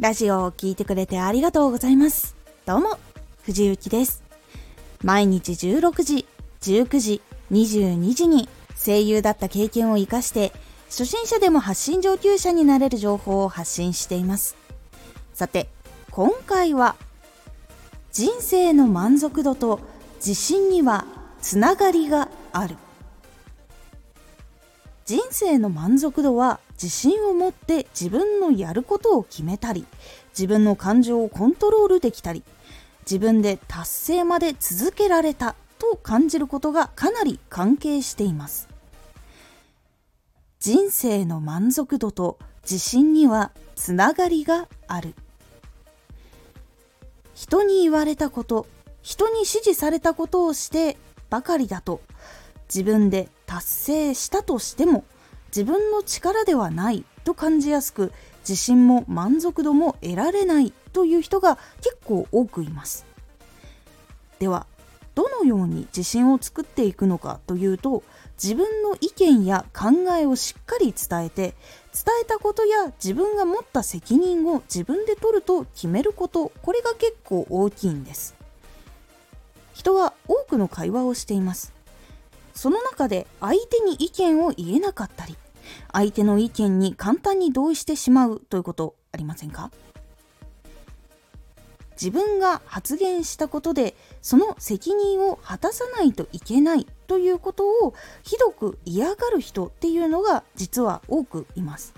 ラジオを聴いてくれてありがとうございます。どうも、藤幸です。毎日16時、19時、22時に声優だった経験を活かして、初心者でも発信上級者になれる情報を発信しています。さて、今回は、人生の満足度と自信にはつながりがある。人生の満足度は自信を持って自分のやることを決めたり自分の感情をコントロールできたり自分で達成まで続けられたと感じることがかなり関係しています。人生の満足度と自信にはつながりがある。人に言われたこと人に指示されたことをしてばかりだと自分で達成したとしても自分の力ではないと感じやすく自信も満足度も得られないという人が結構多くいます。ではどのように自信を作っていくのかというと自分の意見や考えをしっかり伝えて伝えたことや自分が持った責任を自分で取ると決めることこれが結構大きいんです。人は多くの会話をしています。その中で相手に意見を言えなかったり相手の意見に簡単に同意してしまうということありませんか？自分が発言したことでその責任を果たさないといけないということをひどく嫌がる人っていうのが実は多くいます。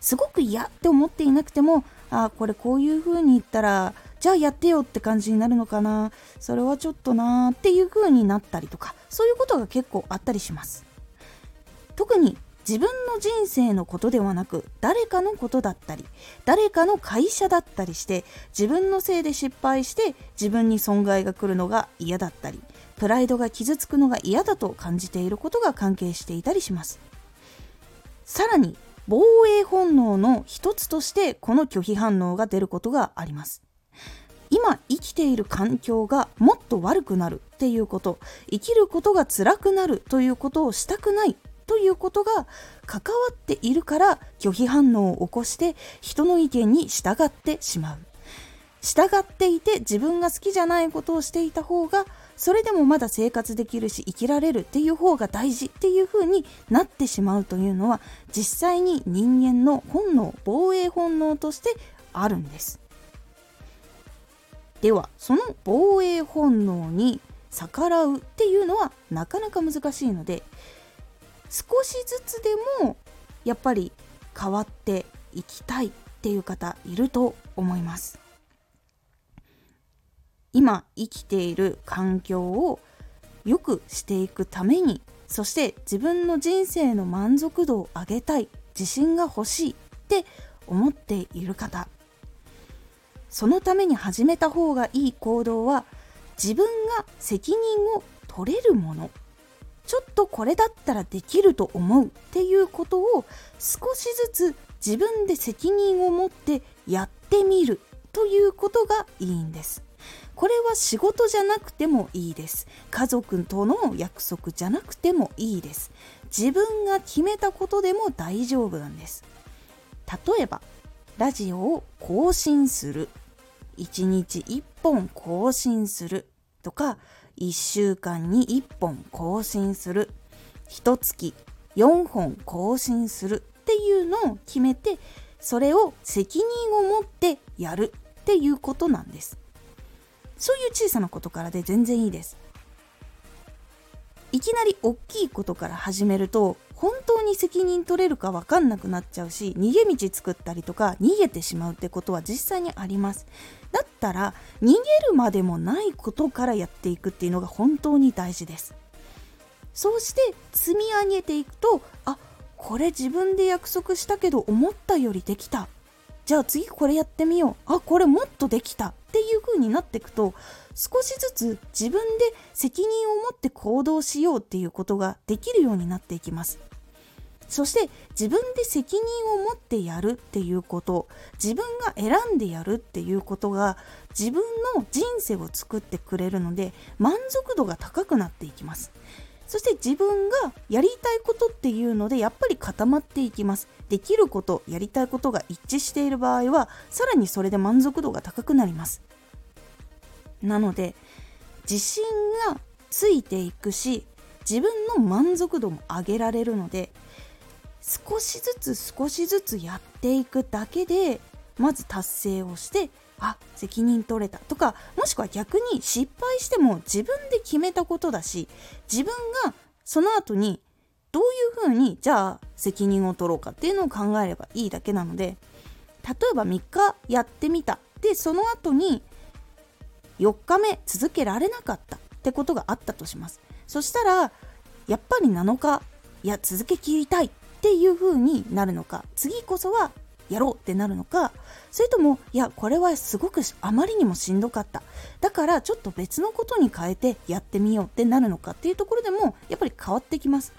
すごく嫌って思っていなくてもあこれこういう風に言ったらじゃあやってよって感じになるのかな。それはちょっとなーっていう風になったりとかそういうことが結構あったりします。特に自分の人生のことではなく誰かのことだったり誰かの会社だったりして自分のせいで失敗して自分に損害が来るのが嫌だったりプライドが傷つくのが嫌だと感じていることが関係していたりします。さらに防衛本能の一つとしてこの拒否反応が出ることがあります。今生きている環境がもっと悪くなるっていうこと生きることが辛くなるということをしたくないということが関わっているから拒否反応を起こして人の意見に従ってしまう。従っていて自分が好きじゃないことをしていた方がそれでもまだ生活できるし生きられるっていう方が大事っていう風になってしまうというのは実際に人間の本能防衛本能としてあるんです。ではその防衛本能に逆らうっていうのはなかなか難しいので少しずつでもやっぱり変わっていきたいっていう方いると思います。今生きている環境を良くしていくためにそして自分の人生の満足度を上げたい自信が欲しいって思っている方。そのために始めた方がいい行動は自分が責任を取れるもの。ちょっとこれだったらできると思うっていうことを少しずつ自分で責任を持ってやってみるということがいいんです。これは仕事じゃなくてもいいです。家族との約束じゃなくてもいいです。自分が決めたことでも大丈夫なんです。例えば、ラジオを更新する。1日1本更新するとか、1週間に1本更新する。1月4本更新するっていうのを決めて、それを責任を持ってやるっていうことなんです。そういう小さなことからで全然いいです。いきなり大きいことから始めると本当に責任取れるか分かんなくなっちゃうし逃げ道作ったりとか逃げてしまうってことは実際にあります。だったら逃げるまでもないことからやっていくっていうのが本当に大事です。そうして積み上げていくとあこれ自分で約束したけど思ったよりできた。じゃあ次これやってみよう。あこれもっとできた。っていう風になっていくと少しずつ自分で責任を持って行動しようっていうことができるようになっていきます。そして自分で責任を持ってやるっていうこと自分が選んでやるっていうことが自分の人生を作ってくれるので満足度が高くなっていきます。そして自分がやりたいことっていうのでやっぱり固まっていきます。できることやりたいことが一致している場合はさらにそれで満足度が高くなります。なので自信がついていくし自分の満足度も上げられるので少しずつ少しずつやっていくだけでまず達成をしてあ責任取れたとかもしくは逆に失敗しても自分で決めたことだし自分がその後にどういうふうにじゃあ責任を取ろうかっていうのを考えればいいだけなので例えば3日やってみた。でその後に4日目続けられなかったってことがあったとします。そしたらやっぱり7日いや続けきりたいっていう風になるのか。次こそはやろうってなるのか。それともいやこれはすごくあまりにもしんどかった。だからちょっと別のことに変えてやってみようってなるのか。っていうところでもやっぱり変わってきます。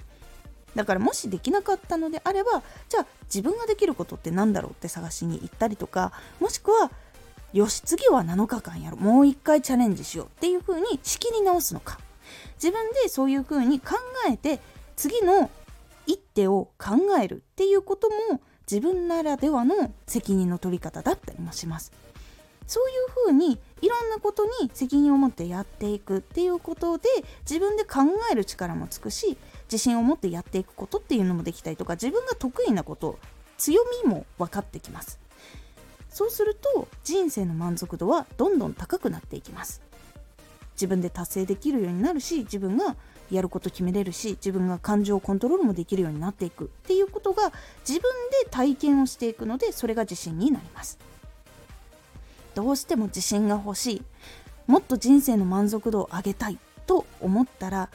だからもしできなかったのであればじゃあ自分ができることって何だろうって探しに行ったりとかもしくはよし次は7日間やろう。もう一回チャレンジしよう。っていう風に仕切り直すのか。自分でそういう風に考えて次の一手を考えるっていうことも自分ならではの責任の取り方だったりもします。そういうふうにいろんなことに責任を持ってやっていくっていうことで自分で考える力もつくし自信を持ってやっていくことっていうのもできたりとか自分が得意なこと強みも分かってきます。そうすると人生の満足度はどんどん高くなっていきます。自分で達成できるようになるし自分がやること決めれるし自分が感情をコントロールもできるようになっていくっていうことが自分で体験をしていくのでそれが自信になります。どうしても自信が欲しい。もっと人生の満足度を上げたいと思ったら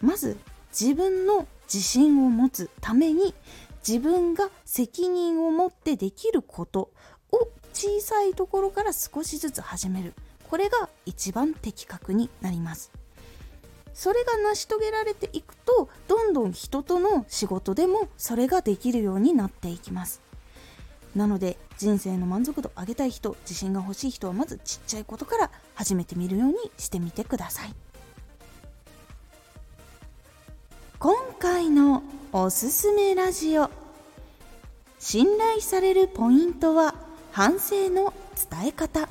まず自分の自信を持つために自分が責任を持ってできることを小さいところから少しずつ始める。これが一番的確になります。それが成し遂げられていくとどんどん人との仕事でもそれができるようになっていきます。なので人生の満足度上げたい人自信が欲しい人はまずちっちゃいことから始めてみるようにしてみてください。今回のおすすめラジオ。信頼されるポイントは反省の伝え方。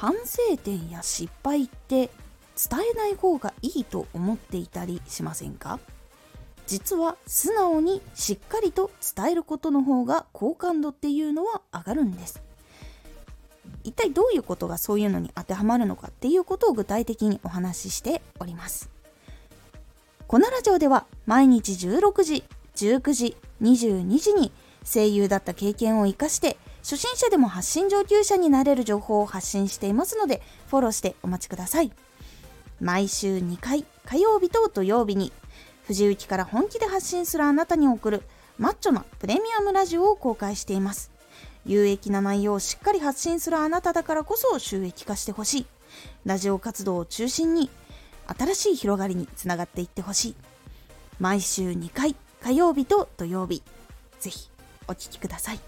反省点や失敗って伝えない方がいいと思っていたりしませんか？実は素直にしっかりと伝えることの方が好感度っていうのは上がるんです。一体どういうことがそういうのに当てはまるのかっていうことを具体的にお話ししております。このラジオでは毎日16時19時22時に声優だった経験を生かして初心者でも発信上級者になれる情報を発信していますのでフォローしてお待ちください。毎週2回火曜日と土曜日に藤雪から本気で発信するあなたに送るマッチョなプレミアムラジオを公開しています。有益な内容をしっかり発信するあなただからこそ収益化してほしい。ラジオ活動を中心に新しい広がりにつながっていってほしい。毎週2回火曜日と土曜日ぜひお聴きください。